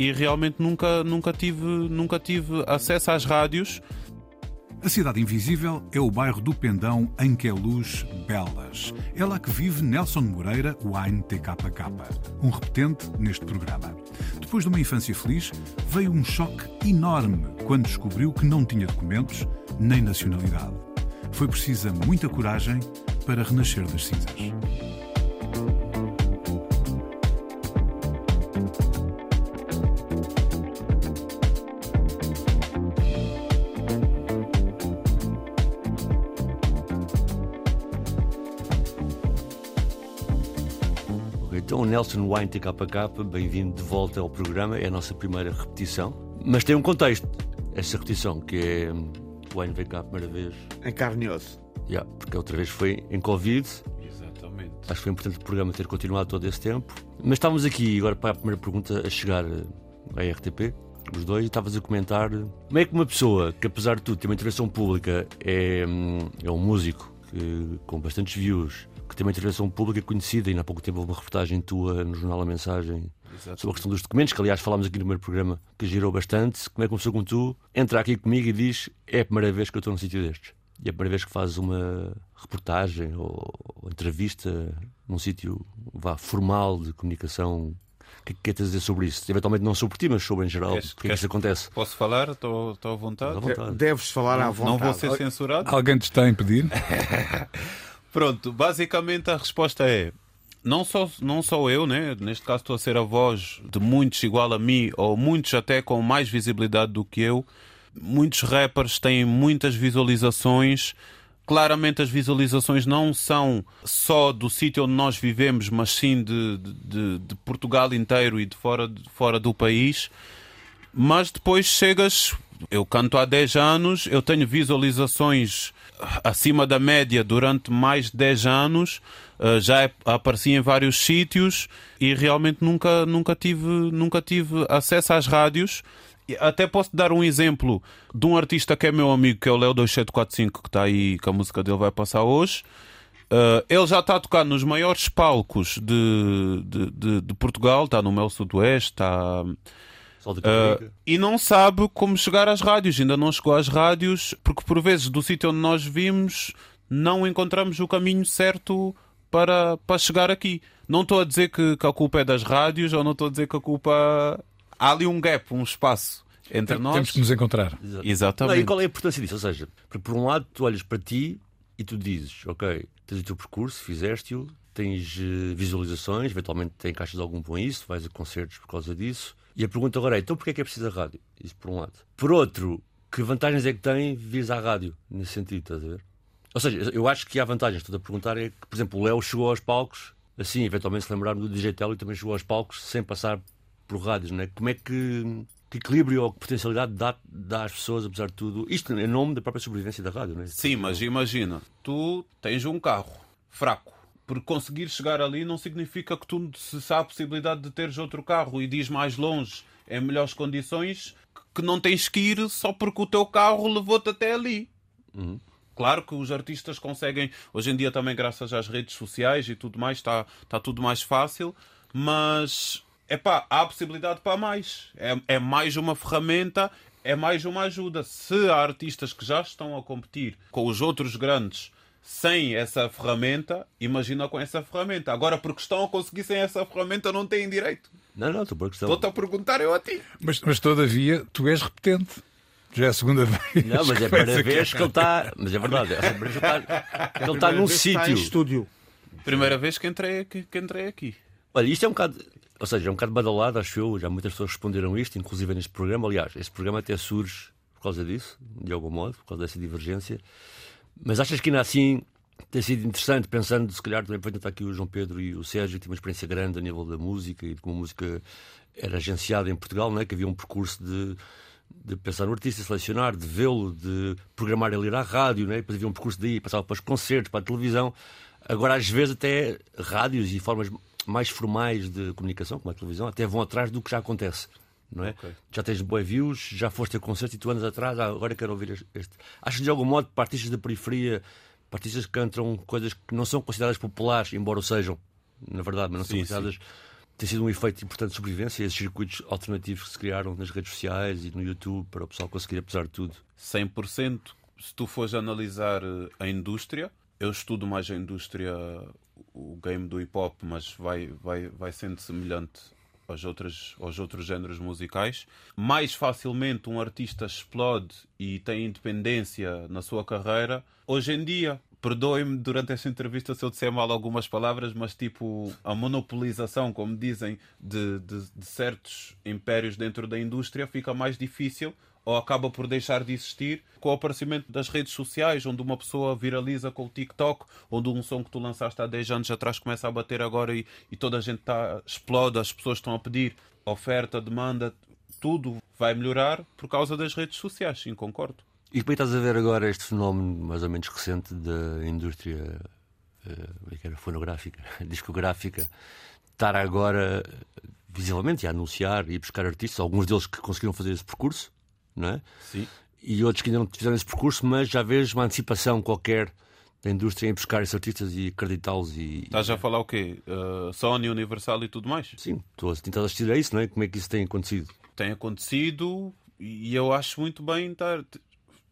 E realmente nunca, nunca, tive, nunca tive acesso às rádios. A Cidade Invisível é o bairro do Pendão em que é luz belas. É lá que vive Nelson Moreira, Wine TKK, um repetente neste programa. Depois de uma infância feliz, veio um choque enorme quando descobriu que não tinha documentos nem nacionalidade. Foi precisa muita coragem para renascer das cinzas. Então, Nelson Wine TKK, bem-vindo de volta ao programa. É a nossa primeira repetição. Mas tem um contexto, essa repetição, que é o Wine veio cá a primeira vez. Em carne e osso. Yeah, porque a outra vez foi em Covid. Exatamente. Acho que foi importante o programa ter continuado todo esse tempo. Mas estávamos aqui, agora para a primeira pergunta, a chegar eh, à RTP, os dois, e estavas a comentar como é que uma pessoa que, apesar de tudo, tem uma intervenção pública, é, hum, é um músico que, com bastantes views, que tem uma intervenção pública conhecida, e há pouco tempo houve uma reportagem tua no jornal A Mensagem sobre a questão dos documentos, que aliás falámos aqui no primeiro programa, que girou bastante. Como é que uma pessoa como tu entra aqui comigo e diz: É a primeira vez que eu estou num sítio destes? E a primeira vez que fazes uma reportagem ou, ou entrevista num sítio vá, formal de comunicação. O que é que queres dizer sobre isso? Eventualmente não sobre ti, mas sobre em geral. Queres- o que é que isso acontece? Posso falar? Estou estou à vontade? À vontade. Deves falar à vontade. não vou ser censurado? Alguém te está a impedir? Pronto, basicamente a resposta é. Não só, não só eu, né? neste caso estou a ser a voz de muitos igual a mim, ou muitos até com mais visibilidade do que eu. Muitos rappers têm muitas visualizações. Claramente as visualizações não são só do sítio onde nós vivemos, mas sim de, de, de Portugal inteiro e de fora, de fora do país. Mas depois chegas, eu canto há 10 anos, eu tenho visualizações acima da média durante mais de 10 anos, eh, já ap- apareci em vários sítios e realmente nunca, nunca, tive, nunca tive acesso às rádios. Até posso dar um exemplo de um artista que é meu amigo, que é o Leo 2745, que está aí, que a música dele vai passar hoje. Uh, ele já está a tocar nos maiores palcos de, de, de- de Portugal, está no Mel Sudoeste, está. Uh, Caparica. e não sabe como chegar às rádios, ainda não chegou às rádios, porque por vezes do sítio onde nós vimos não encontramos o caminho certo para, para chegar aqui. Não estou a dizer que, que a culpa é das rádios, ou não estou a dizer que a culpa. Há ali um gap, um espaço entre nós. Temos que nos encontrar. Exato. Não, Exatamente. e qual é a importância disso? Ou seja, porque por um lado tu olhas para ti e tu dizes, ok, tens o teu percurso, fizeste-o, tens eh, visualizações, eventualmente te encaixas algum com isso, vais a concertos por causa disso. E a pergunta agora é, então porquê é que é preciso a rádio? Isso por um lado. Por outro, que vantagens é que tem vires à rádio, nesse sentido, estás a ver? Ou seja, eu acho que há vantagens. Estou a perguntar é que, por exemplo, o Léo chegou aos palcos, assim, eventualmente se lembraram do Digital e também chegou aos palcos sem passar por rádios, não é? Como é que, que equilíbrio ou que potencialidade dá, dá às pessoas, apesar de tudo? Isto em nome da própria sobrevivência da rádio, não é? Sim, mas imagina, tu tens um carro fraco. Por conseguir chegar ali não significa que tu, se há a possibilidade de teres outro carro e diz mais longe, em melhores condições, que não tens que ir só porque o teu carro levou-te até ali. Claro que os artistas conseguem, hoje em dia também graças às redes sociais e tudo mais, está tá tudo mais fácil, mas epá, há possibilidade para mais. É, é mais uma ferramenta, é mais uma ajuda. Se há artistas que já estão a competir com os outros grandes sem essa ferramenta, imagina com essa ferramenta. Agora, porque estão a conseguir sem essa ferramenta, não têm direito. Não, não, estou. Estou-te a perguntar eu a ti. Mas, mas todavia, tu és repetente. Já é a segunda vez. Não, mas é a vais primeira aqui. vez que ele está. Mas é verdade, é a primeira ele está, ele está num Está em sítio. estúdio. Primeira vez que entrei aqui. Que entrei aqui. Olha, isto é um bocado. Ou seja, é um bocado badalado, acho eu. Já muitas pessoas responderam isto, inclusive neste programa. Aliás, este programa até surge por causa disso, de algum modo, por causa dessa divergência. Mas achas que ainda assim tem sido interessante, pensando, se calhar, também para tentar aqui o João Pedro e o Sérgio, que tinham uma experiência grande a nível da música e de como a música era agenciada em Portugal, não é? que havia um percurso de, de pensar no artista, selecionar, de vê-lo, de programar ele ir à rádio, não é? depois havia um percurso daí, passava para os concertos, para a televisão. Agora, às vezes, até rádios e formas mais formais de comunicação, como a televisão, até vão atrás do que já acontece. Não é? Okay. Já tens boas views, já foste a concerto e tu andas atrás, ah, agora quero ouvir este. Acho que de algum modo, para artistas da periferia, para artistas que cantam coisas que não são consideradas populares, embora o sejam, na verdade, mas não sim, são consideradas. Sim. Tem sido um efeito importante de sobrevivência, esses circuitos alternativos que se criaram nas redes sociais e no YouTube para o pessoal conseguir, apesar de tudo. 100%. Se tu fores analisar eh, a indústria, eu estudo mais a indústria, o game do hip hop, mas vai, vai, vai sendo semelhante aos outros, aos outros géneros musicais. Mais facilmente um artista explode e tem independência na sua carreira. Hoje em dia, perdoem-me durante esta entrevista se eu disser mal algumas palavras, mas tipo a monopolização, como dizem, de, de, de certos impérios dentro da indústria fica mais difícil ou acaba por deixar de existir com o aparecimento das redes sociais, onde uma pessoa viraliza com o TikTok, onde um som que tu lançaste há 10 anos atrás começa a bater agora e, e toda a gente tá, explode, as pessoas estão a pedir oferta, demanda, tudo vai melhorar por causa das redes sociais, sim, concordo. E como é estás a ver agora este fenómeno mais ou menos recente da indústria uh, fonográfica, discográfica, estar agora visivelmente a anunciar e buscar artistas, alguns deles que conseguiram fazer esse percurso, não é? Sim. E outros que ainda não fizeram esse percurso, mas já vês uma antecipação qualquer da indústria em buscar esses artistas e acreditá-los. E... Estás a falar o quê? Uh, Sony, Universal e tudo mais? Sim, estou a tentar assistir a isso, não é? Como é que isso tem acontecido? Tem acontecido e eu acho muito bem estar.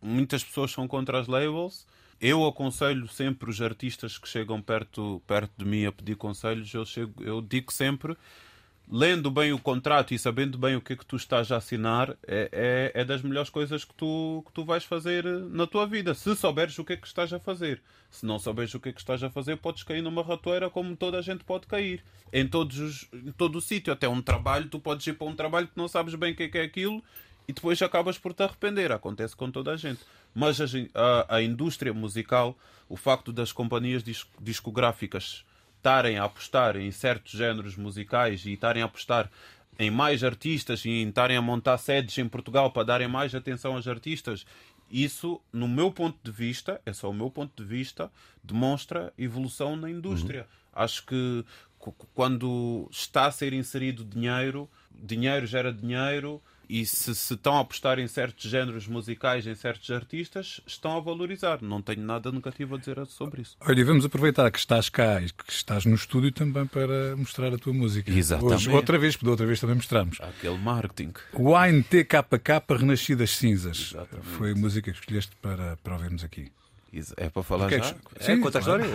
Muitas pessoas são contra as labels. Eu aconselho sempre os artistas que chegam perto, perto de mim a pedir conselhos. Eu, chego, eu digo sempre lendo bem o contrato e sabendo bem o que é que tu estás a assinar, é, é, é, das melhores coisas que tu, que tu vais fazer na tua vida. Se souberes o que é que estás a fazer. Se não souberes o que é que estás a fazer, podes cair numa ratoeira como toda a gente pode cair. Em, todos os, em todo o sítio, até um trabalho, tu podes ir para um trabalho que não sabes bem o que é que é aquilo e depois acabas por te arrepender. Acontece com toda a gente. Mas a, a, a indústria musical, o facto das companhias discográficas estarem a apostar em certos géneros musicais e estarem a apostar em mais artistas e em estarem a montar sedes em Portugal para darem mais atenção aos artistas, isso, no meu ponto de vista, é só o meu ponto de vista, demonstra evolução na indústria. Uhum. Acho que quando está a ser inserido dinheiro, dinheiro gera dinheiro, e se, se, estão a apostar em certos géneros musicais, em certos artistas, estão a valorizar. Não tenho nada negativo a dizer sobre isso. Olha, vamos aproveitar que estás cá e que estás no estúdio também para mostrar a tua música. Exatamente. Hoje, outra vez, porque outra vez também mostramos. Aquele marketing. Wine TKK Renascidas Cinzas. Exatamente. Foi a música que escolheste para, para ouvirmos aqui. É para falar é já? É, Sim, conta a história.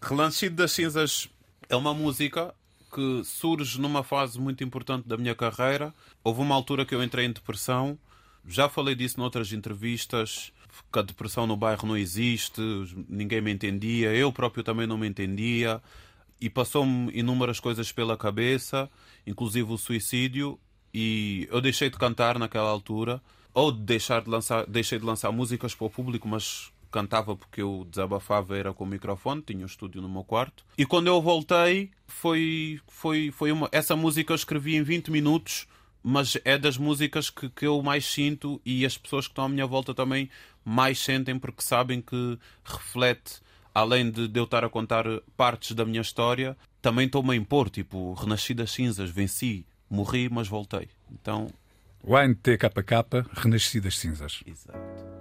Renascido das Cinzas é uma música que surge numa fase muito importante da minha carreira. Houve uma altura que eu entrei em depressão. Já falei disso noutras entrevistas. Que a depressão no bairro não existe, ninguém me entendia, eu próprio também não me entendia. E passou-me inúmeras coisas pela cabeça, inclusive o suicídio. E eu deixei de cantar naquela altura, ou de deixar de lançar, deixei de lançar músicas para o público, mas cantava porque eu desabafava era com o microfone, tinha um estúdio no meu quarto. E quando eu voltei, foi, foi, foi uma. Essa música eu escrevi em 20 minutos, mas é das músicas que, que eu mais sinto e as pessoas que estão à minha volta também mais sentem porque sabem que reflete, além de, de eu estar a contar partes da minha história, também estou-me a impor, tipo, renasci das cinzas, venci, morri, mas voltei. Então. Wine TKK, renasci das cinzas. Exato.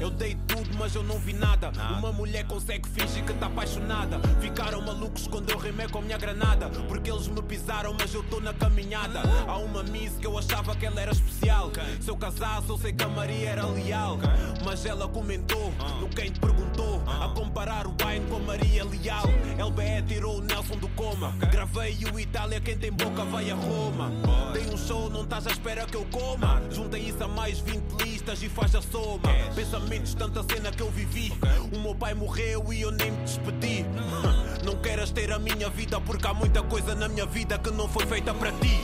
Eu dei tudo, mas eu não vi nada. Uma mulher consegue fingir que tá apaixonada. Ficaram malucos quando eu rimei com a minha granada. Porque eles me pisaram, mas eu tô na caminhada. Há uma miss que eu achava que ela era especial. Se eu casasse, eu sei que a Maria era leal. Mas ela comentou no quem te perguntou. A comparar o Wine com a Maria Leal. LBE tirou o Nelson do coma. Gravei o Itália, quem tem boca vai a Roma. Dei um show, não estás à espera que eu coma. Juntem isso a mais 20 e faz a soma. Pensamentos, tanta cena que eu vivi. O meu pai morreu e eu nem me despedi. Não queras ter a minha vida, porque há muita coisa na minha vida que não foi feita para ti.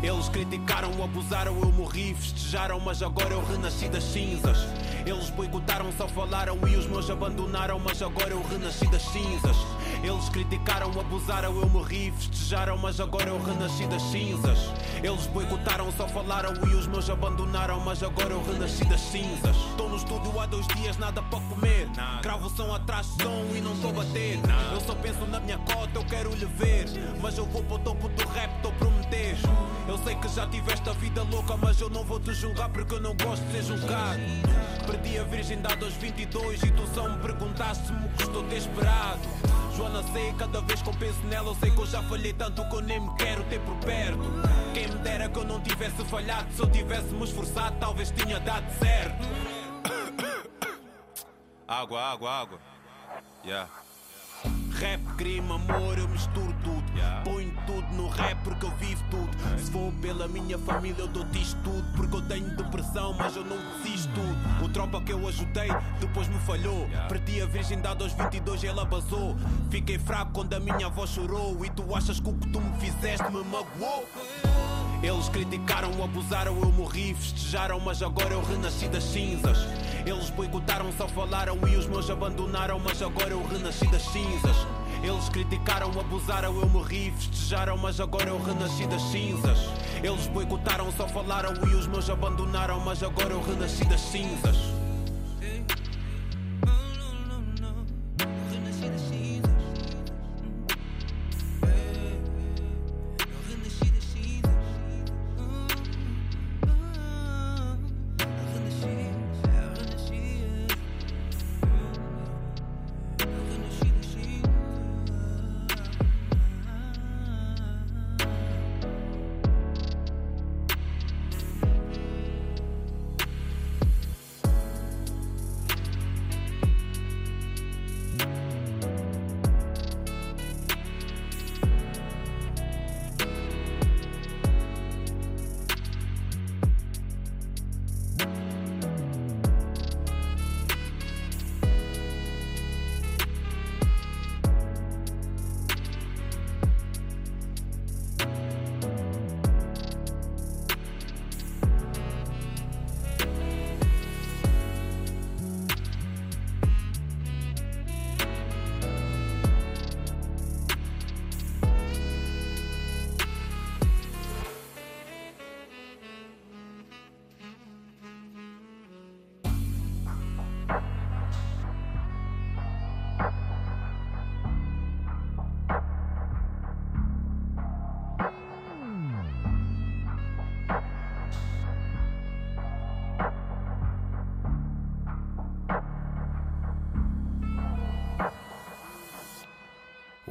Eles criticaram, abusaram, eu morri, festejaram, mas agora eu renasci das cinzas. Eles boicotaram, só falaram e os meus abandonaram, mas agora eu renasci das cinzas. Eles criticaram, abusaram, eu morri, festejaram, mas agora eu renasci das cinzas. Eles boicotaram, só falaram e os meus abandonaram, mas agora eu renasci das cinzas. Estou no estúdio há dois dias, nada para comer. Cravo som atrás som e não estou a bater. Eu só penso na minha cota, eu quero lhe ver. Mas eu vou para o topo do rap, estou prometer. Eu sei que já tiveste a vida louca, mas eu não vou te julgar porque eu não gosto de ser julgado. Perdi a virgindade aos 22 e tu só me perguntaste se me custou ter esperado. Joana, sei, cada vez que eu penso nela, eu sei que eu já falhei tanto que eu nem me quero ter por perto. Quem me dera que eu não tivesse falhado, se eu tivesse me esforçado, talvez tinha dado certo. Água, água, água. Yeah. Rap, crime, amor, eu misturo tudo. Ponho tudo no rap porque eu vivo tudo. Se for pela minha família, eu dou-te isto tudo. Porque eu tenho depressão, mas eu não desisto tudo. O tropa que eu ajudei, depois me falhou. Perdi a virgindade aos 22 e ela basou. Fiquei fraco quando a minha avó chorou. E tu achas que o que tu me fizeste me magoou? Eles criticaram, abusaram, eu morri, festejaram, mas agora eu renasci das cinzas. Eles boicotaram, só falaram e os meus abandonaram, mas agora eu renasci das cinzas. Eles criticaram, abusaram, eu morri, festejaram, mas agora eu renasci das cinzas. Eles boicotaram, só falaram e os meus abandonaram, mas agora eu renasci das cinzas.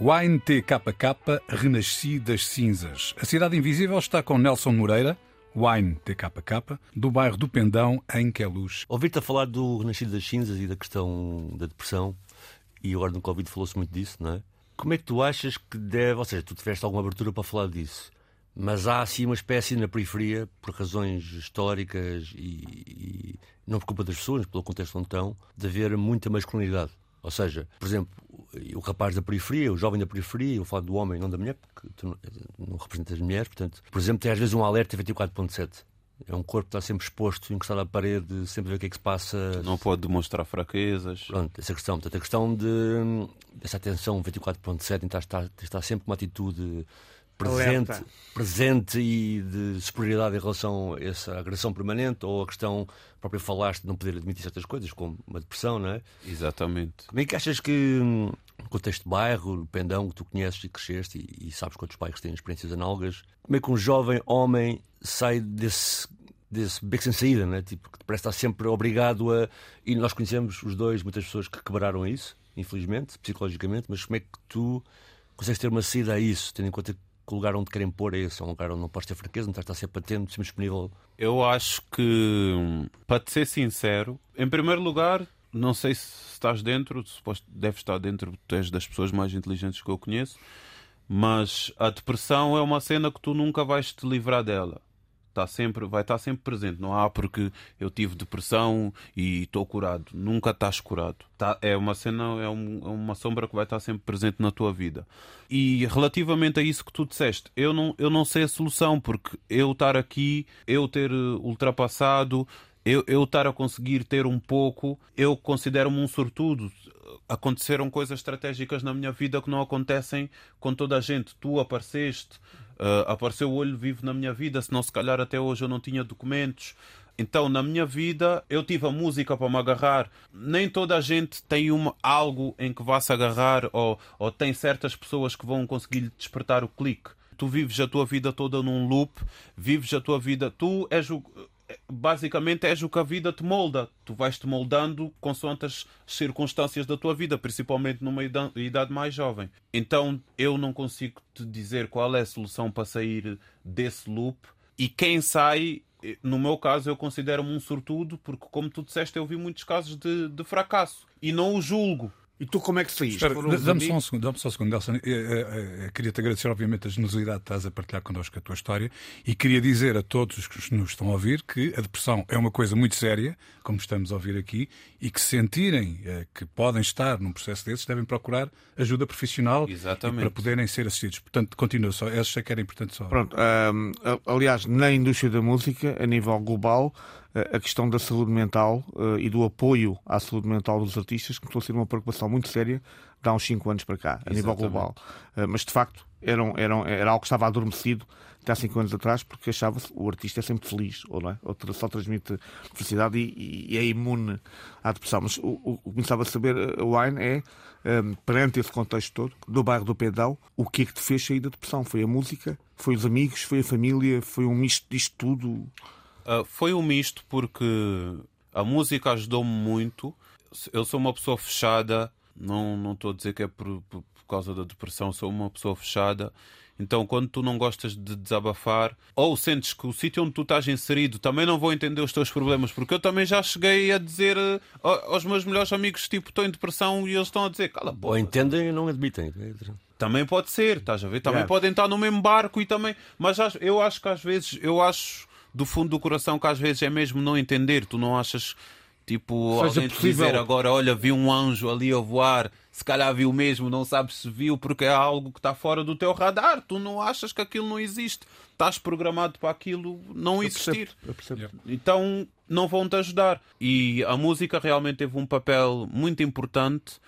Wine TKK Renasci das Cinzas. A Cidade Invisível está com Nelson Moreira, Wine TKK, do bairro do Pendão, em Queluz. Ouvir-te a falar do Renascido das Cinzas e da questão da depressão, e agora no Covid falou-se muito disso, não é? Como é que tu achas que deve. Ou seja, tu tiveste alguma abertura para falar disso, mas há assim uma espécie na periferia, por razões históricas e, e não por culpa das pessoas, pelo contexto onde estão, de haver muita masculinidade. Ou seja, por exemplo, o rapaz da periferia, o jovem da periferia, eu falo do homem, não da mulher, porque tu não representas mulheres, portanto, por exemplo, tem às vezes um alerta 24.7. É um corpo que está sempre exposto, encostado à parede, sempre ver o que é que se passa. Não pode demonstrar fraquezas. Pronto, essa questão. Portanto, a questão de essa atenção 24.7 está, sempre uma atitude presente, Alerta. presente e de superioridade em relação a essa agressão permanente ou a questão própria falaste de não poder admitir certas coisas, como uma depressão, não é? Exatamente. Como é que achas que hum, no contexto de bairro, no pendão que tu conheces e cresceste e, e sabes quantos bairros têm experiências análogas, como é que um jovem homem sai desse, desse beco sem saída, né? tipo, que parece estar sempre obrigado a. E nós conhecemos os dois, muitas pessoas que quebraram isso, infelizmente, psicologicamente, mas como é que tu consegues ter uma saída a isso, tendo em conta que o lugar onde querem pôr é esse, é um lugar onde não podes ter fraqueza, não estás a sempre atento, sempre disponível. Eu acho que, para te ser sincero, em primeiro lugar, não sei se estás dentro, deves estar dentro, tu és das pessoas mais inteligentes que eu conheço, mas a depressão é uma cena que tu nunca vais te livrar dela. Está sempre, vai estar sempre presente. Não há porque eu tive depressão e estou curado. Nunca estás curado. Tá, é uma cena, é, um, é, uma sombra que vai estar sempre presente na tua vida. E relativamente a isso que tu disseste, eu não, eu não sei a solução, porque eu estar aqui, eu ter ultrapassado, eu, eu estar a conseguir ter um pouco, eu considero-me um sortudo. Aconteceram coisas estratégicas na minha vida que não acontecem com toda a gente. Tu apareceste, uh, apareceu o olho vivo na minha vida, senão se calhar até hoje eu não tinha documentos. Então, na minha vida, eu tive a música para me agarrar. Nem toda a gente tem uma, algo em que vá se agarrar ou, ou tem certas pessoas que vão conseguir despertar o clique. Tu vives a tua vida toda num loop, vives a tua vida. Tu és o basicamente és o que a vida te molda. Tu vais te moldando consoante as circunstâncias da tua vida, principalmente numa idade mais jovem. Então eu não consigo te dizer qual é a solução para sair desse loop. E quem sai, no meu caso, eu considero-me um sortudo, porque, como tu disseste, eu vi muitos casos de, de fracasso. E não o julgo. E tu como é que saíste? Dá-me só um segundo, dá só um segundo, Nelson. Queria-te agradecer, obviamente, a generosidade que estás a partilhar connosco a tua história e queria dizer a todos os que nos estão a ouvir que a depressão é uma coisa muito séria, como estamos a ouvir aqui, e que se sentirem eh, que podem estar num processo desses, devem procurar ajuda profissional para poderem ser assistidos. Portanto, continua só. Essa é que era importante só. Pronto. Um, aliás, na indústria da música, a nível global, a questão da saúde mental uh, e do apoio à saúde mental dos artistas começou a ser uma preocupação muito séria há uns 5 anos para cá, a Exatamente. nível global. Uh, mas de facto eram, eram, era algo que estava adormecido até há 5 anos atrás, porque achava-se o artista é sempre feliz, ou não é? Ou só transmite felicidade e, e é imune à depressão. Mas o, o, o que começava a saber a Wine é, um, ehm, perante esse contexto todo, do bairro do Pedal, o que é que te fez sair da depressão? Foi a música? Foi os amigos? Foi a família? Foi um misto disto tudo? Uh, foi um misto porque a música ajudou-me muito. Eu sou uma pessoa fechada, não, não estou a dizer que é por, por, por causa da depressão, sou uma pessoa fechada. Então, quando tu não gostas de desabafar, ou sentes que o sítio onde tu estás inserido também não vou entender os teus problemas, porque eu também já cheguei a dizer uh, aos meus melhores amigos, tipo, estou em depressão e eles estão a dizer, cala a boca. Ou entendem e não admitem. Também pode ser, estás a ver? Também yeah. podem estar no mesmo barco e também. Mas eu acho que às vezes, eu acho do fundo do coração que às vezes é mesmo não entender. Tu não achas, tipo, Seja alguém te dizer agora, olha, vi um anjo ali a voar, se calhar viu mesmo, não sabes se viu, porque é algo que está fora do teu radar. Tu não achas que aquilo não existe. Estás programado para aquilo não existir. Eu percebo, eu percebo. Então não vão te ajudar. E a música realmente teve um papel muito importante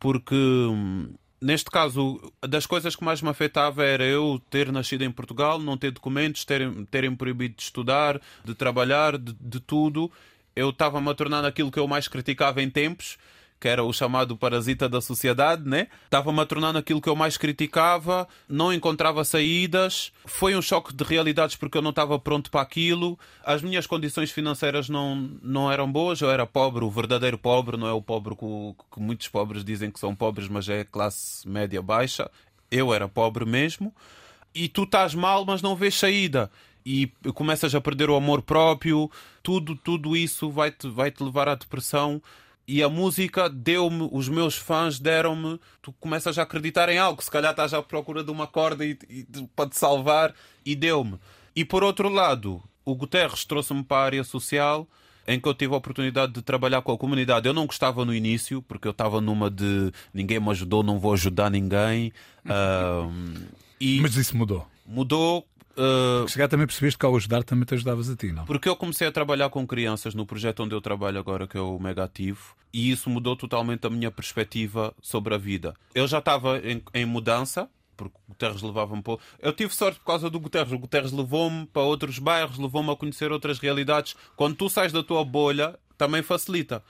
porque hum, neste caso, das coisas que mais me afetava era eu ter nascido em Portugal, não ter documentos, terem, terem proibido de estudar, de trabalhar, de, de tudo. Eu estava-me a tornar aquilo que eu mais criticava em tempos que era o chamado parasita da sociedade, né? Estava-me a tornar naquilo que eu mais criticava, não encontrava saídas. Foi um choque de realidades porque eu não estava pronto para aquilo. As minhas condições financeiras não, não eram boas. Eu era pobre, o verdadeiro pobre, não é o pobre que, que muitos pobres dizem que são pobres, mas é classe média baixa. Eu era pobre mesmo. E tu estás mal, mas não vês saída e começas a perder o amor próprio, tudo, tudo isso vai te, vai te levar à depressão e a música deu-me, os meus fãs deram-me, tu começas a acreditar em algo, se calhar estás à procura de uma corda e, e, para te salvar, e deu-me. E por outro lado, o Guterres trouxe-me para a área social, em que eu tive a oportunidade de trabalhar com a comunidade. Eu não gostava no início, porque eu estava numa de ninguém me ajudou, não vou ajudar ninguém. e Mas isso mudou. Mudou Uh, se calhar também percebeste que ao ajudar também te ajudavas a ti, não? Porque eu comecei a trabalhar com crianças no projeto onde eu trabalho agora, que é o Megativo, e isso mudou totalmente a minha perspectiva sobre a vida. Eu já estava em, em mudança, porque o Guterres levava-me para. Eu tive sorte por causa do Guterres. O Guterres levou-me para outros bairros, levou-me a conhecer outras realidades. Quando tu sais da tua bolha, também facilita.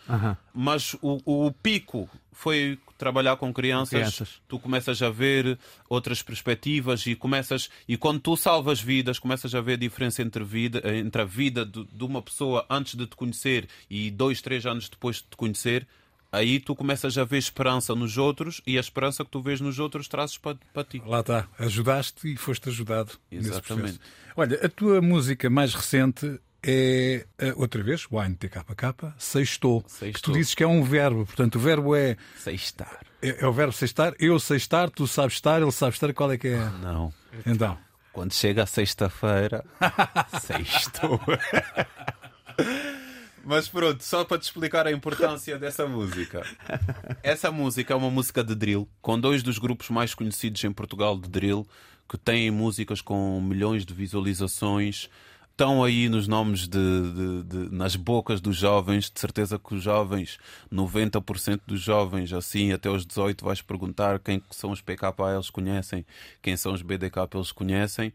Mas o, o pico foi trabalhar com crianças, crianças. tu começas a ver outras perspectivas e começas e quando tu salvas vidas começas a ver a diferença entre vida entre a vida de, de uma pessoa antes de te conhecer e dois três anos depois de te conhecer aí tu começas a ver esperança nos outros e a esperança que tu vês nos outros trazes para, para ti Lá está, ajudaste e foste ajudado Exatamente. Olha, a tua música mais recente é, eh, outra vez, Wine TKK, sextou. Que tu Sextou. dizes que é um verbo, portanto o verbo é, sei estar é, é o verbo sextar, eu sei estar, tu sabes estar, ele sabe estar, qual é que é? não Então, Quando chega a sexta-feira, sextou. Mas pronto, só para te explicar a importância dessa música. Essa música é uma música de drill, com dois dos grupos mais conhecidos em Portugal de drill, que têm músicas com milhões de visualizações. Estão aí nos nomes de, de- de- nas bocas dos jovens, de certeza que os jovens, 90% dos jovens, assim até os 18, vais perguntar quem que são os PKA, eles conhecem, quem são os BDK, eles conhecem.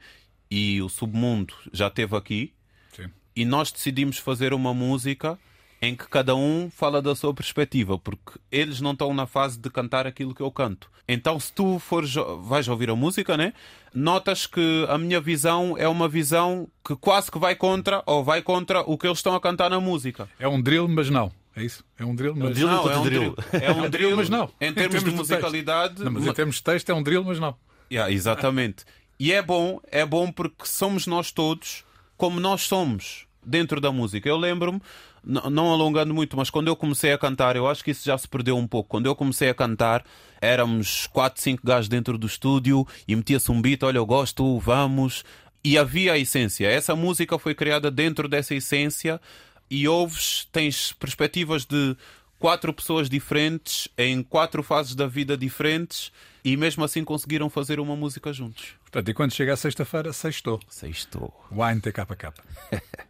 E o Submundo já esteve aqui, sim. e nós decidimos fazer uma música em que cada um fala da sua perspectiva, porque eles não estão na fase de cantar aquilo que eu canto. Então, se tu fores, vais ouvir a música, né? Notas que a minha visão é uma visão que quase que vai contra ou vai contra o que eles estão a cantar na música. É um drill, mas não. É isso? É um drill, mas drill não. é um drill. É um drill, mas não. Em termos, de texto. musicalidade, Não, mas ma- em termos de texto é um drill, mas não. Yeah, exatamente. E é bom, é bom porque somos nós todos como nós somos dentro da música. Eu lembro-me, não alongando muito, mas quando eu comecei a cantar, eu acho que isso já se perdeu um pouco. Quando eu comecei a cantar, éramos 4, 5 gajos dentro do estúdio e metia-se um beat, olha, eu gosto, vamos. E havia a essência. Essa música foi criada dentro dessa essência e ouves, tens perspectivas de quatro pessoas diferentes em quatro fases da vida diferentes e mesmo assim conseguiram fazer uma música juntos. Portanto, e quando chega a sexta-feira, sextou. Sextou. Wine TKK.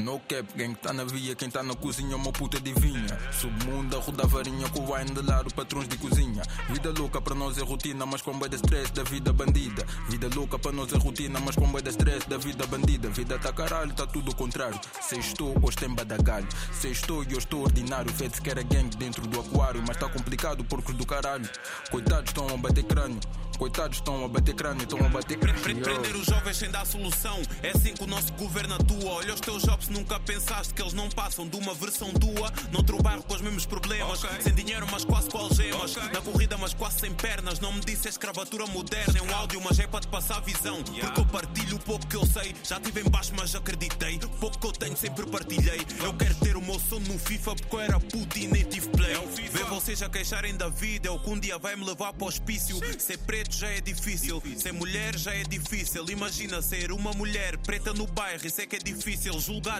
no cap, quem tá na via, quem tá na cozinha, uma puta adivinha. Submundo a varinha com wine de lado, patrões de cozinha. Vida louca para nós é rotina, mas com de stress da vida bandida. Vida louca para nós é rotina, mas com de stress da vida bandida. Vida tá caralho, tá tudo contrário. Sextou, hoje tem badagalho. Sextou e eu estou ordinário. Fede que era gang dentro do aquário, mas tá complicado, porcos do caralho. Coitados estão a bater crânio. Coitados estão a bater crânio, estão a bater crânio. Prender os jovens sem dar solução. É assim que o nosso governo atua. Olha os teus jobs, nunca pensaste que eles não passam de uma versão tua. Noutro bairro com os mesmos problemas. Sem dinheiro, mas quase com algemas. Na corrida, mas quase sem pernas. Não me disse é escravatura moderna. É um áudio, mas é para te passar a visão. Porque eu partilho o pouco que eu sei. Já tive em baixo, mas acreditei. Pouco que eu tenho, sempre partilhei. Eu quero ter o meu sono no FIFA porque eu era puto e nem tive play. Ver vocês a queixarem da vida é o que um dia vai me levar para o hospício. Ser preto já é difícil, ser mulher já é difícil. Imagina ser uma mulher preta no bairro, isso é que é difícil.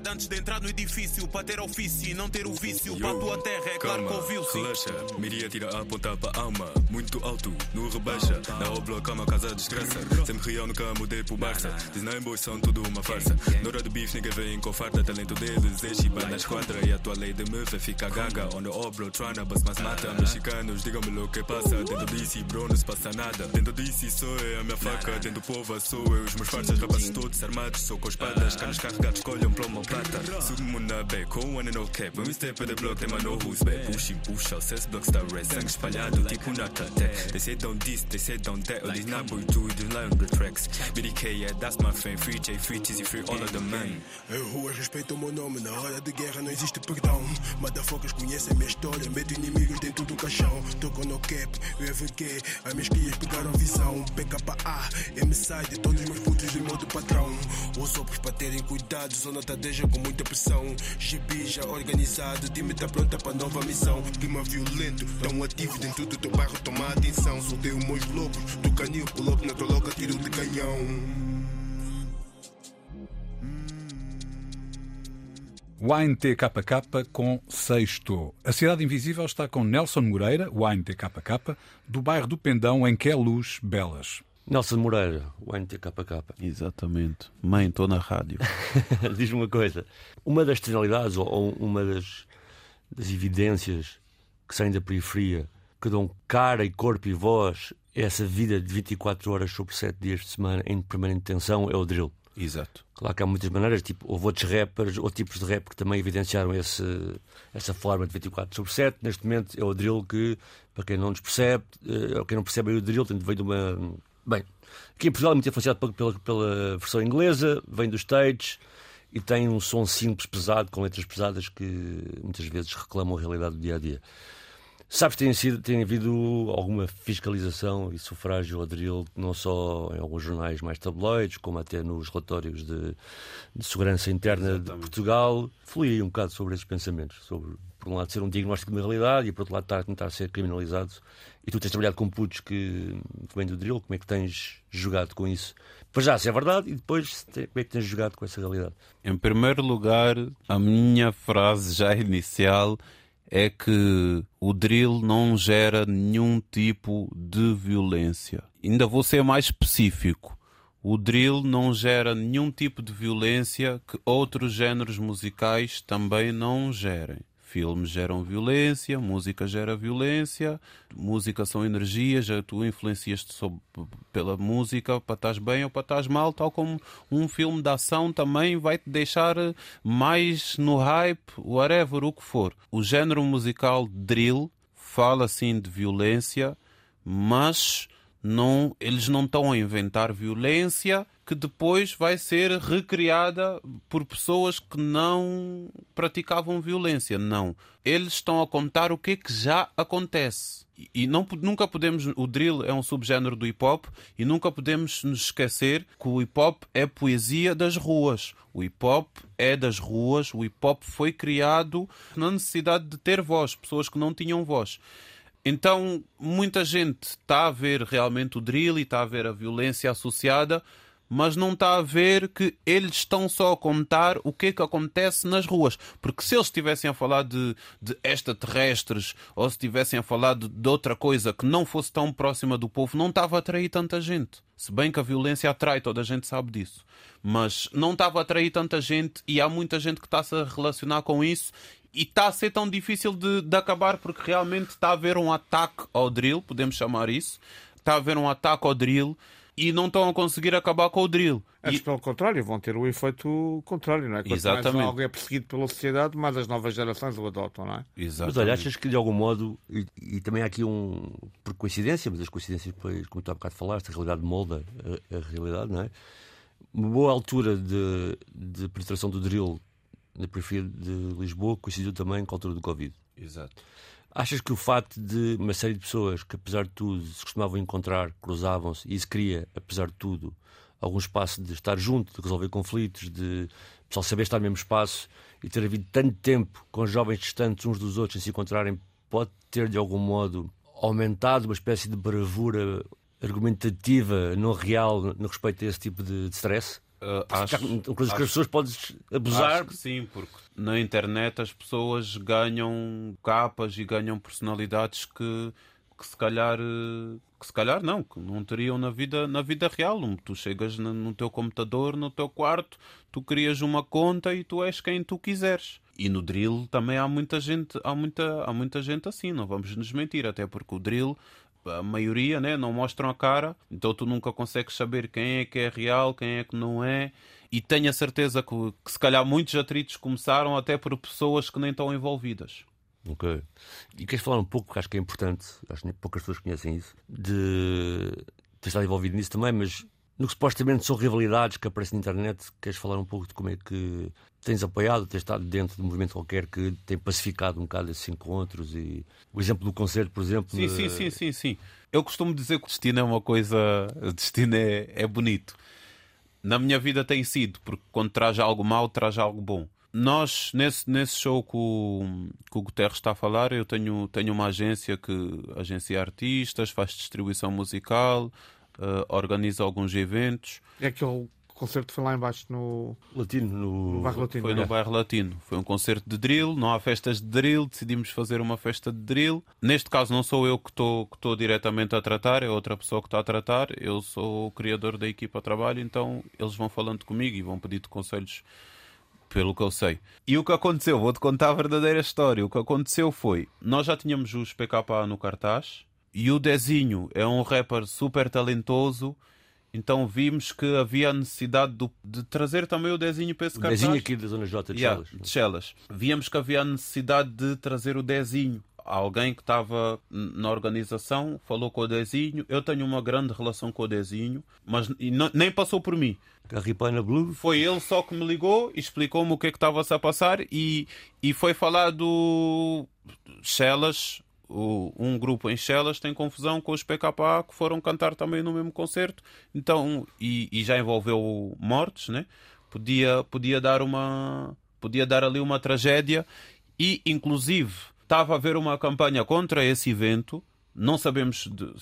Antes de entrar no edifício, para ter ofício e não ter o vício. Para tua terra, é claro que ouviu-se. relaxa, miria tira a ponta para alma. Muito alto, no rebaixa. Na obra, cama, casa, desgraça. Sempre real, nunca mudei pro Barça. Diz não boys são tudo uma farsa. Na hora do bife, ninguém vem com farta. Talento deles, é chiba na esquadra. E a tua lei de fez ficar gaga. On the obra, tryna, bus mas mata. Mexicanos, digam-me o que passa. Dentro disso, bro, não se passa nada. Dentro disso, sou eu, a minha faca. Dentro do povo, sou eu. Os meus farsas, rapazes todos armados. Sou com espadas, canos carregados, colham plomo prata. Sumo na B, com one and no cap. When we step in the block, them I know who's back. Pushing, push, out, sense block, star red. Sangue espalhado, tipo na caté. They say don't this, they say don't that. All these not boy do, they lie on the tracks. BDK, yeah, that's my fame. Free J, free Tizzy, free all of the man. As ruas respeitam o meu nome, na hora de guerra não existe perdão. Motherfuckers conhecem a minha história, meto inimigos dentro do caixão. Tô com no cap, UFQ, as minhas crias pegaram visão. PKA, M-Side, todos os meus putos de modo patrão. Os sopros para terem cuidado, zona tá deja com muita pressão. GB já organizado, time tá pronta para nova missão. Clima violento, tão ativo dentro do teu bairro, toma atenção. Soltei os meus lobos, do canil, up na tua louca, tiro de canhão. Wine TKK com Sexto. A Cidade Invisível está com Nelson Moreira, Wine TKK, do bairro do Pendão, em Que Luz Belas. Nelson Moreira, o NTKK. Exatamente. Mãe, estou na rádio. Diz-me uma coisa. Uma das externalidades ou, uma das, das evidências que saem da periferia, que dão cara e corpo e voz a essa vida de 24 horas sobre 7 dias de semana em permanente tensão, é o drill. Exato. Claro que há muitas maneiras, tipo, houve outros rappers ou tipos de rap que também evidenciaram esse, essa forma de 24 sobre 7. Neste momento é o drill que, para quem não nos percebe, eh, ou quem não percebe o drill, veio de uma. Bem, aqui em Portugal é muito influenciado pela, pela versão inglesa, vem dos States e tem um som simples, pesado, com letras pesadas que muitas vezes reclamam a realidade do dia a dia. Sabes que tem, sido, tem havido alguma fiscalização e sufrágio ao drill, não só em alguns jornais mais tabloides, como até nos relatórios de, de segurança interna Exatamente. de Portugal. Fui aí um bocado sobre esses pensamentos, sobre, por um lado, ser um diagnóstico de uma realidade e, por outro lado, estar a tentar ser criminalizado. E tu tens trabalhado com putos que vêm do drill, como é que tens jogado com isso? Para já, se é verdade, e depois, como é que tens jogado com essa realidade? Em primeiro lugar, a minha frase já inicial é que o drill não gera nenhum tipo de violência. Ainda vou ser mais específico. O drill não gera nenhum tipo de violência que outros géneros musicais também não gerem. Filmes geram violência, música gera violência, música são energias, tu influencias-te pela música para estás bem ou para estás mal, tal como um filme de ação também vai te deixar mais no hype, whatever, o que for. O género musical drill fala sim de violência, mas não, eles não estão a inventar violência que depois vai ser recriada por pessoas que não praticavam violência. Não. Eles estão a contar o que é que já acontece. E não, nunca podemos. O drill é um subgénero do hip hop e nunca podemos nos esquecer que o hip hop é poesia das ruas. O hip hop é das ruas. O hip hop foi criado na necessidade de ter voz, pessoas que não tinham voz. Então, muita gente está a ver realmente o drill e está a ver a violência associada, mas não está a ver que eles estão só a contar o que é que acontece nas ruas. Porque se eles estivessem a falar de, de extraterrestres ou se estivessem a falar de, de, outra coisa que não fosse tão próxima do povo, não estava a atrair tanta gente. Se bem que a violência atrai, toda a gente sabe disso. Mas não estava a atrair tanta gente e há muita gente que está-se a relacionar com isso e está a ser tão difícil de, de acabar porque realmente está a haver um ataque ao drill, podemos chamar isso. Está a haver um ataque ao drill e não estão a conseguir acabar com o drill. Antes, e... pelo contrário, vão ter o efeito contrário, não é? Quanto Exatamente. mais algo é perseguido pela sociedade, mais as novas gerações o adotam, não é? Exatamente. Mas olha, achas que de algum modo, e, e, também há aqui um, por coincidência, mas as coincidências depois, como tu há bocado falaste, a realidade molda a, a realidade, não é? Uma boa altura de, de penetração do drill na periferia de Lisboa, coincidiu também com a altura do Covid. Exato. Achas que o facto de uma série de pessoas que, apesar de tudo, se costumavam encontrar, cruzavam-se e isso cria, apesar de tudo, algum espaço de estar junto, de resolver conflitos, de pessoal saber estar no mesmo espaço e ter havido tanto tempo com jovens distantes uns dos outros em se encontrarem, pode ter de algum modo aumentado uma espécie de bravura argumentativa, não real, no respeito a esse tipo de, de stress? Uh, acho, coisas que as pessoas podem abusar. Acho que sim, porque na internet as pessoas ganham capas e ganham personalidades que, que se calhar que se calhar não, que não teriam na vida, na vida real. Tu chegas no, no teu computador, no teu quarto, tu crias uma conta e tu és quem tu quiseres. E no drill também há muita gente, há muita, há muita gente assim, não vamos nos mentir, até porque o drill a maioria né, não mostram a cara, então tu nunca consegues saber quem é que é real, quem é que não é. E tenho a certeza que, que se calhar muitos atritos começaram até por pessoas que nem estão envolvidas. Ok. E queres falar um pouco, porque acho que é importante, acho que poucas pessoas conhecem isso, de ter estado envolvido nisso também, mas no que supostamente são rivalidades que aparecem na internet, queres falar um pouco de como é que tens apoiado, tens estado dentro de um movimento qualquer que tem pacificado um bocado esses encontros e o exemplo do concerto, por exemplo. Sim, sim, sim, sim, sim. Eu costumo dizer que o destino é uma coisa. O destino é, é bonito. Na minha vida tem sido, porque quando traz algo mau, traz algo bom. Nós, nesse, nesse show que o, que o Guterres está a falar, eu tenho, tenho uma agência que agencia artistas, faz distribuição musical, uh, organiza alguns eventos. É aquele concerto foi lá embaixo no, Latino, no. no bairro latino. Foi não é? no bairro Latino. Foi um concerto de drill. Não há festas de drill. Decidimos fazer uma festa de drill. Neste caso, não sou eu que estou que estou diretamente a tratar, é outra pessoa que está a tratar. Eu sou o criador da equipa de trabalho, então eles vão falando comigo e vão pedir conselhos pelo que eu sei. E o que aconteceu? Vou-te contar a verdadeira história. O que aconteceu foi: nós já tínhamos os PKA no cartaz e o Dezinho é um rapper super talentoso. Então vimos que havia a necessidade do- de trazer também o Dezinho para esse O cartaz. Dezinho aqui da Zona J de Yeah, Chelas. de Chelas. Víamos que havia a necessidade de trazer o Dezinho. Alguém que estava na organização falou com o Dezinho. Eu tenho uma grande relação com o Dezinho, mas e não- nem passou por mim. Carripana Blue. Foi ele só que me ligou, explicou-me o que é que estava-se a passar e, e foi falar do Chelas. O- um grupo em Chelas tem confusão com os PKA que foram cantar também no mesmo concerto. Então, e, e já envolveu mortes, né? Podia, podia dar uma podia dar ali uma tragédia e inclusive estava a haver uma campanha contra esse evento. Não sabemos de-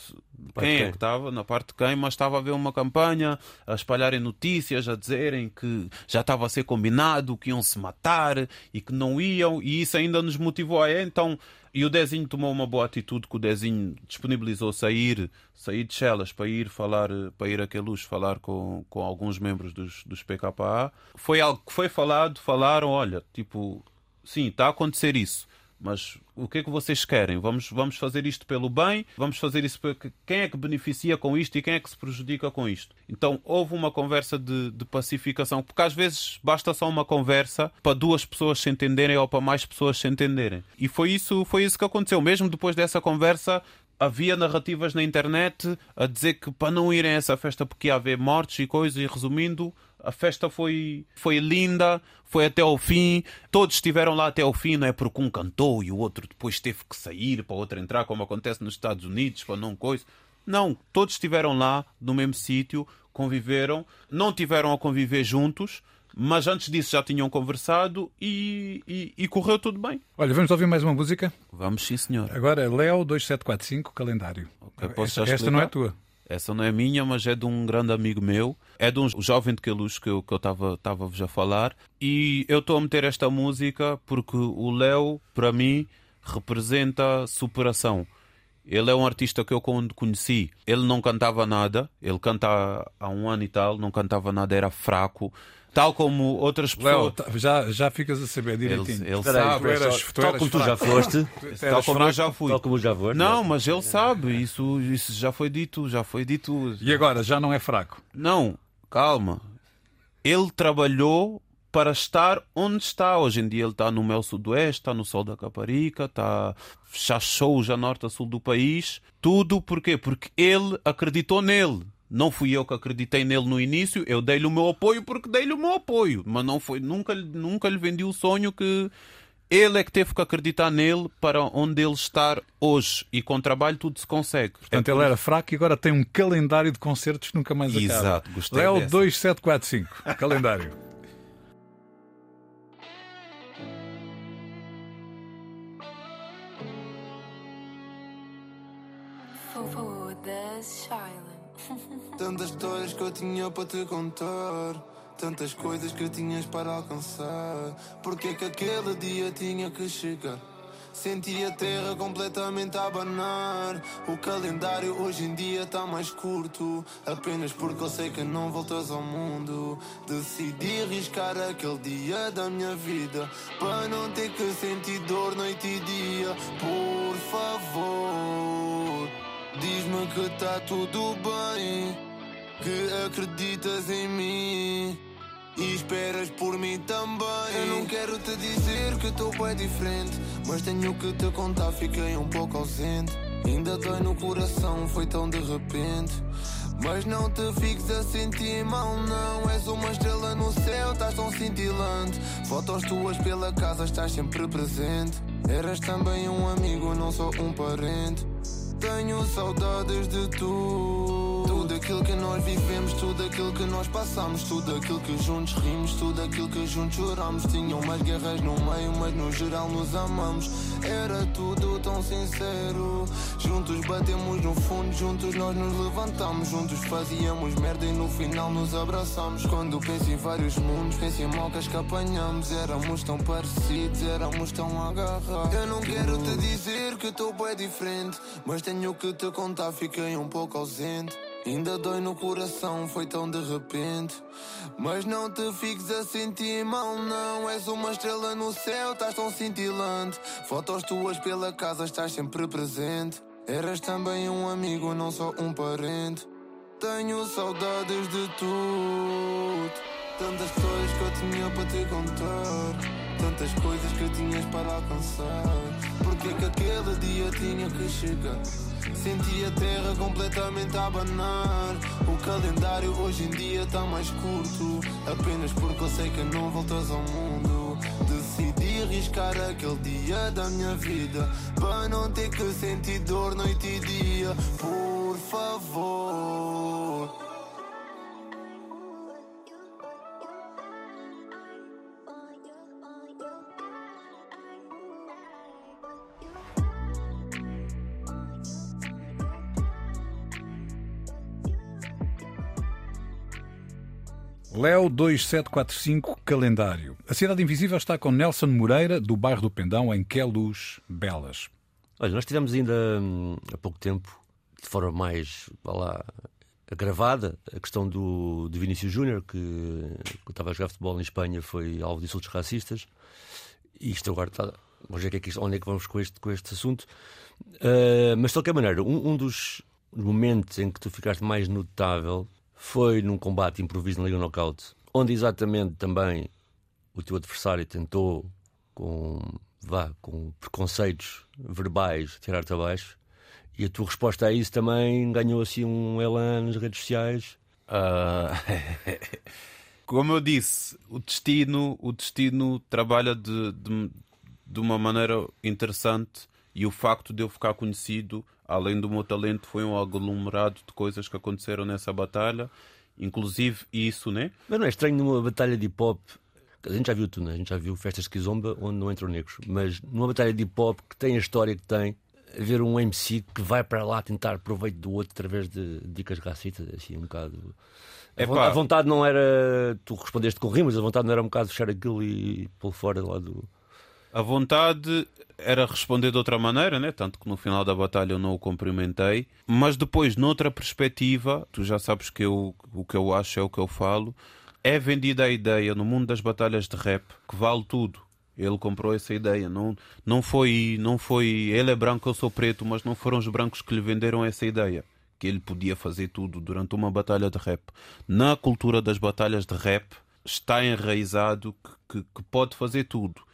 quem é que estava, na parte de quem, mas estava a haver uma campanha a espalharem notícias, a dizerem que já estava a ser combinado, que iam se matar e que não iam, e isso ainda nos motivou a então. E o Dezinho tomou uma boa atitude, que o Dezinho disponibilizou sair, sair de Chelas para ir falar, para ir a Queluz falar com, com alguns membros dos, dos PKA. Foi algo que foi falado, falaram, olha, tipo, sim, está a acontecer isso. Mas o que é que vocês querem? Vamos, vamos fazer isto pelo bem? Vamos fazer isso porque quem é que beneficia com isto e quem é que se prejudica com isto? Então houve uma conversa de, de pacificação, porque às vezes basta só uma conversa para duas pessoas se entenderem ou para mais pessoas se entenderem. E foi isso, foi isso que aconteceu. Mesmo depois dessa conversa, havia narrativas na internet a dizer que para não irem a essa festa porque ia haver mortes e coisas, e resumindo, a festa foi, foi linda, foi até ao fim, todos estiveram lá até ao fim, não é porque um cantou e o outro depois teve que sair para o outro entrar, como acontece nos Estados Unidos, para não coisa. Não, todos estiveram lá no mesmo sítio, conviveram, não tiveram a conviver juntos, mas antes disso já tinham conversado e, e- e correu tudo bem. Olha, vamos ouvir mais uma música. Vamos sim, senhor. Agora é Leo 2745, calendário. Ok, posso esta já esta não é tua. Essa não é minha, mas é de um grande amigo meu. É de um jovem de Queluz que eu que eu estava-vos a falar. E eu estou a meter esta música porque o Léo, para mim, representa superação. Ele é um artista que eu quando conheci, ele não cantava nada. Ele canta há um ano e tal, não cantava nada, era fraco. Tal como outras Léo, pessoas. tá- já, já ficas a saber Ele, direitinho. ele aí, sabe. tu eras- tal como tu já foste, Tal como eu já fui. tal como já foste. Não, mas ele sabe. Isso, isso já foi dito, já foi dito. E agora, já não é fraco. Não, calma. Ele trabalhou para estar onde está. Hoje em dia ele está no Mel Sudoeste, está no Sol da Caparica, está já shows já norte a sul do país. Tudo porquê? Porque ele acreditou nele. Não fui eu que acreditei nele no início, eu dei-lhe o meu apoio porque dei-lhe o meu apoio, mas não foi nunca, lhe- nunca lhe vendi o sonho que ele é que teve que acreditar nele para onde ele estar hoje e com trabalho tudo se consegue. Portanto, É ele era fraco e agora tem um calendário de concertos que nunca mais acaba. Exato, gostei Léo dessa. 2745, calendário. Tantas histórias que eu tinha para te contar. Tantas coisas que tinhas para alcançar. Porque que aquele dia tinha que chegar? Senti a terra completamente a abanar. O calendário hoje em dia tá mais curto. Apenas porque eu sei que não voltas ao mundo. Decidi arriscar aquele dia da minha vida. Para não ter que sentir dor noite e dia. Por favor. Diz-me que tá tudo bem, que acreditas em mim e esperas por mim também. Eu não quero te dizer que estou bem diferente, mas tenho que te contar, fiquei um pouco ausente. Ainda dói no coração, foi tão de repente. Mas não te fiques a sentir mal, não. És uma estrela no céu, estás tão cintilante. Fotos tuas pela casa, estás sempre presente. Eras também um amigo, não só um parente. Tenho saudades de tu. Aquilo que nós vivemos, tudo aquilo que nós passamos, tudo aquilo que juntos rimos, tudo aquilo que juntos choramos. Tinham umas guerras no meio, mas no geral nos amamos. Era tudo tão sincero. Juntos batemos no fundo, juntos nós nos levantamos, juntos fazíamos merda e no final nos abraçamos. Quando penso em vários mundos, penso em malcas que apanhamos. Éramos tão parecidos, éramos tão agarrados. Eu não quero te dizer que estou bem diferente, mas tenho que te contar, fiquei um pouco ausente. Ainda dói no coração, foi tão de repente. Mas não te fiques a sentir mal, não. És uma estrela no céu, estás tão cintilante. Fotos tuas pela casa, estás sempre presente. Eras também um amigo, não só um parente. Tenho saudades de tudo. Tantas coisas que eu tinha para te contar. Tantas coisas que tinhas para alcançar. Porque que aquele dia tinha que chegar? Senti a terra completamente a abanar. O calendário hoje em dia está mais curto. Apenas porque eu sei que não voltas ao mundo. Decidi arriscar aquele dia da minha vida. Para não ter que sentir dor noite e dia. Por favor. Léo 2745 Calendário. A Cidade Invisível está com Nelson Moreira, do bairro do Pendão, em Queluz, Belas. Olha, nós tivemos ainda hum, há pouco tempo, de forma mais lá, gravada, a questão do, do Vinícius Júnior, que quando estava a jogar futebol em Espanha foi alvo de insultos racistas. E isto agora está. Vamos ver que é que onde é que vamos com este, com este assunto. Ah, mas de qualquer maneira, um, um dos momentos em que tu ficaste mais notável foi num combate improviso na Liga Knockout, onde exatamente também o teu adversário tentou, com, vá, com preconceitos verbais, tirar-te abaixo. E a tua resposta a isso também ganhou assim um elan nas redes sociais. Ah, como eu disse, o destino, o destino trabalha de, de, de uma maneira interessante e o facto de eu ficar conhecido, além do meu talento, foi um aglomerado de coisas que aconteceram nessa batalha, inclusive isso, né? Mas não é estranho numa batalha de hip hop. A gente já viu tudo, né? a gente já viu festas de Kizomba onde não entram negros. Mas numa batalha de hip hop que tem a história que tem, haver um MC que vai para lá tentar proveito do outro através de dicas racistas, assim, um bocado. A, Epá. von- a vontade não era. Tu respondeste com rimas, a vontade não era um bocado fechar aquilo e pô fora lá do. A vontade era responder de outra maneira, né? tanto que no final da batalha eu não o cumprimentei. Mas depois, noutra perspectiva, tu já sabes que eu, o que eu acho é o que eu falo. É vendida a ideia no mundo das batalhas de rap que vale tudo. Ele comprou essa ideia. Não, não, foi, não foi. Ele é branco, eu sou preto, mas não foram os brancos que lhe venderam essa ideia. Que ele podia fazer tudo durante uma batalha de rap. Na cultura das batalhas de rap está enraizado que, que, que pode fazer tudo.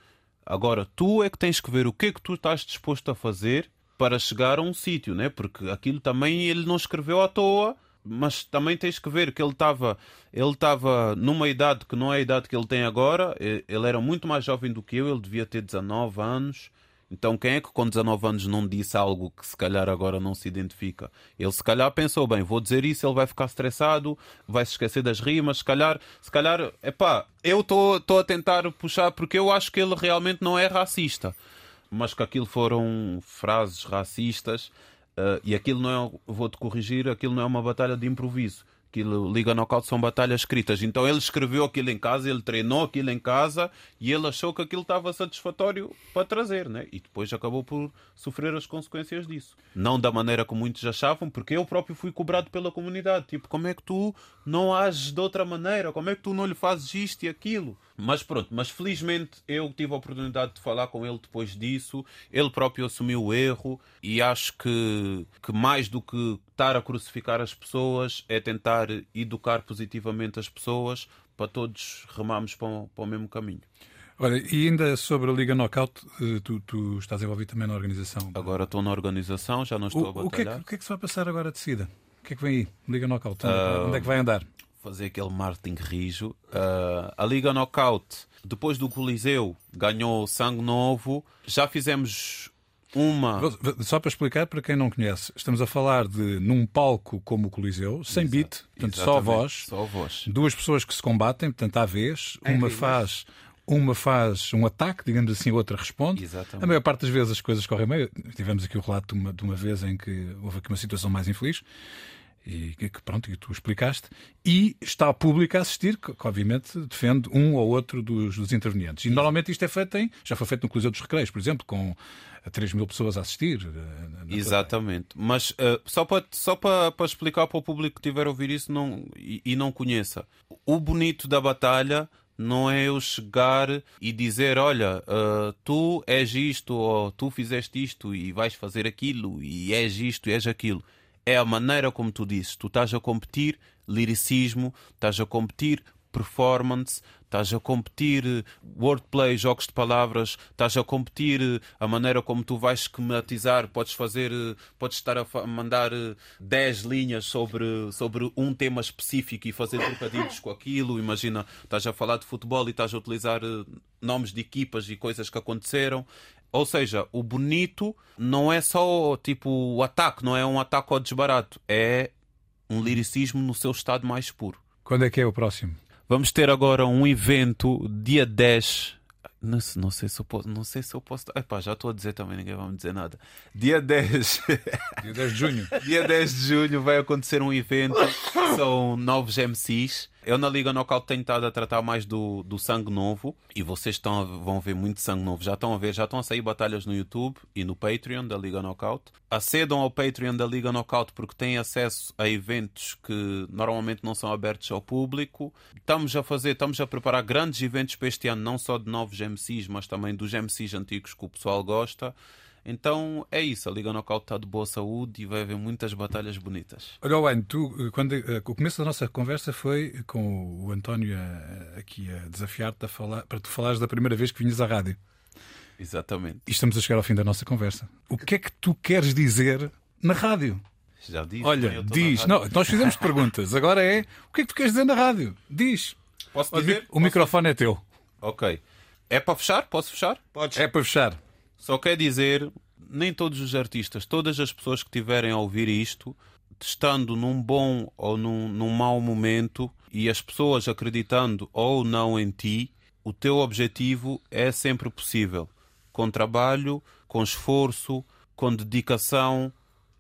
Agora, tu é que tens que ver o que é que tu estás disposto a fazer para chegar a um sítio, né? Porque aquilo também ele não escreveu à toa, mas também tens que ver que ele estava ele estava numa idade que não é a idade que ele tem agora. Ele era muito mais jovem do que eu, ele devia ter 19 anos. Então, quem é que com 19 anos não disse algo que se calhar agora não se identifica? Ele se calhar pensou bem, vou dizer isso, ele vai ficar estressado, vai se esquecer das rimas, se calhar, se calhar, epá, eu estou a tentar puxar porque eu acho que ele realmente não é racista. Mas que aquilo foram frases racistas eh, e aquilo não é, vou-te corrigir, aquilo não é uma batalha de improviso. Aquilo, Liga Knockout são batalhas escritas. Então ele escreveu aquilo em casa, ele treinou aquilo em casa e ele achou que aquilo estava satisfatório para trazer, né? E depois acabou por sofrer as consequências disso. Não da maneira como muitos achavam, porque eu próprio fui cobrado pela comunidade. Tipo, como é que tu não ages de outra maneira? Como é que tu não lhe fazes isto e aquilo? Mas pronto, mas felizmente eu tive a oportunidade de falar com ele depois disso. Ele próprio assumiu o erro e acho que, que mais do que estar a crucificar as pessoas é tentar educar positivamente as pessoas para todos remarmos para o, para o mesmo caminho. Olha, e ainda sobre a Liga Knockout, eh, tu, tu estás envolvido também na organização. Agora estou na organização, já não estou a O, o, que é que, batalhar. o que é que se vai passar agora de seguida? O que é que vem aí? Liga Knockout. Onde, é Ah, que- onde é que vai andar? fazer aquele marketing rijo. Ah, a Liga Knockout, depois do Coliseu, ganhou sangue novo. Já fizemos uma. Só para explicar para quem não conhece, estamos a falar de num palco como o Coliseu, sem Exato. beat, portanto só Exatamente, voz, Só voz. duas pessoas que se combatem, portanto à vez, uma faz. Uma faz um ataque, digamos assim, a outra responde. Exatamente. A maior parte das vezes as coisas correm bem. Tivemos aqui o relato de uma, de uma vez em que houve aqui uma situação mais infeliz e que, pronto, que tu explicaste, e está público a assistir, que, que obviamente defende um ou outro dos, dos intervenientes. E normalmente isto é feito em, já foi feito no Coliseu dos Recreios, por exemplo, com 3 mil pessoas a assistir. eh, Exatamente. Mas eh, só para só para para explicar para o público que tiver a ouvir isso não, e, e não conheça. O bonito da batalha não é eu chegar e dizer: Olha, eh, tu és isto, ou tu fizeste isto e vais fazer aquilo, e és isto e és aquilo. É a maneira como tu dizes. Tu estás a competir liricismo, estás a competir performance, estás a competir eh, wordplay, jogos de palavras, estás a competir eh, a maneira como tu vais esquematizar, podes fazer, eh, podes estar a mandar eh, 10 linhas sobre, sobre um tema específico e fazer trocadilhos com aquilo. Imagina, estás a falar de futebol e estás a utilizar nomes de equipas e coisas que aconteceram. Ou seja, o bonito não é só tipo o ataque, não é um ataque ao desbarato, é um liricismo no seu estado mais puro. Quando é que é o próximo? Vamos ter agora um evento dia 10. Não, não sei se eu posso. Não sei se eu posso. Epá, já estou a dizer também, ninguém vai me dizer nada. Dia 10. Dia 10 de junho. Dia 10 de julho vai acontecer um evento. São novos MCs. Eu na Liga Knockout tenho estado a tratar mais do, do sangue novo e vocês estão a- vão ver muito sangue novo. Já estão a ver, já estão a sair batalhas no YouTube e no Patreon da Liga Knockout. Acedam ao Patreon da Liga Knockout porque têm acesso a eventos que normalmente não são abertos ao público. Estamos a fazer, estamos a preparar grandes eventos para este ano, não só de novos MCs, mas também dos MCs antigos que o pessoal gosta. Então é isso, a Liga Knockout está de boa saúde e vai haver muitas batalhas bonitas. Olha, Wayne, tu, eh, quando, eh, o começo da nossa conversa foi com o António eh, aqui a desafiar-te a falar, para tu falares da primeira vez que vinhas à rádio. Exatamente. E estamos a chegar ao fim da nossa conversa. O que é que tu queres dizer na rádio? Já disse. Olha, diz. na rádio. Não, nós fizemos perguntas. Agora é o que é que tu queres dizer na rádio? Diz. Posso dizer? o microfone é teu. Ok. É para fechar? Posso fechar? É para fechar. Só quer dizer, nem todos os artistas, todas as pessoas que tiverem a ouvir isto, estando num bom ou num, num mau momento, e as pessoas acreditando ou não em ti, o teu objetivo é sempre possível. Com trabalho, com esforço, com dedicação,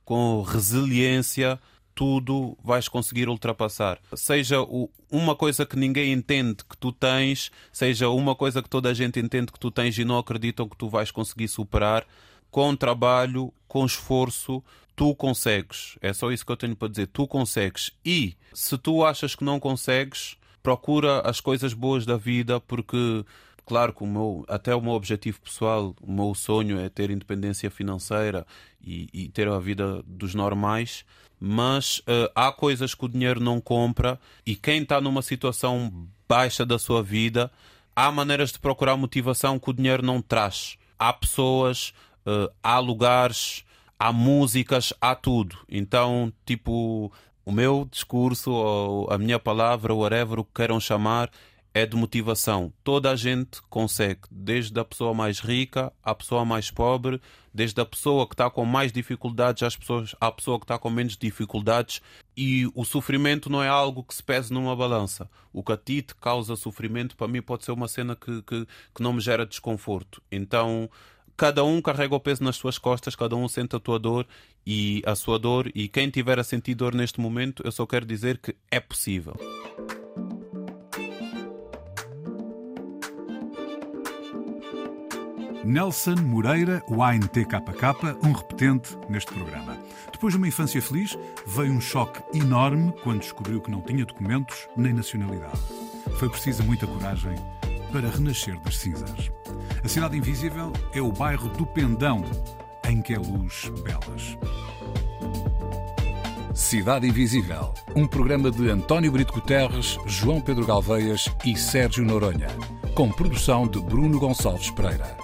com resiliência, tudo vais conseguir ultrapassar. Seja o- uma coisa que ninguém entende que tu tens, seja uma coisa que toda a gente entende que tu tens e não acreditam que tu vais conseguir superar, com trabalho, com esforço, tu consegues. É só isso que eu tenho para dizer. Tu consegues. E se tu achas que não consegues, procura as coisas boas da vida, porque claro que o meu, até o meu objetivo pessoal, o meu sonho é ter independência financeira e, e ter a vida dos normais, mas eh, há coisas que o dinheiro não compra e quem está numa situação baixa da sua vida, há maneiras de procurar motivação que o dinheiro não traz. Há pessoas, eh, há lugares, há músicas, há tudo. Então, tipo, o meu discurso ou a minha palavra, whatever o que queiram chamar, é de motivação. Toda a gente consegue, desde a pessoa mais rica à pessoa mais pobre, desde a pessoa que está com mais dificuldades às pessoas, à pessoa que está com menos dificuldades. E o sofrimento não é algo que se pese numa balança. O que a ti te causa sofrimento, para mim, pode ser uma cena que, que, que não me gera desconforto. Então, cada um carrega o peso nas suas costas, cada um sente a tua dor e a sua dor. E quem tiver a sentir dor neste momento, eu só quero dizer que é possível. Nelson Moreira, Wine TKK, um repetente neste programa. Depois de uma infância feliz, veio um choque enorme quando descobriu que não tinha documentos nem nacionalidade. Foi preciso muita coragem para renascer das cinzas. A Cidade Invisível é o bairro do Pendão, em que é luz belas. Cidade Invisível, um programa de António Brito Guterres, João Pedro Galveias e Sérgio Noronha, com produção de Bruno Gonçalves Pereira.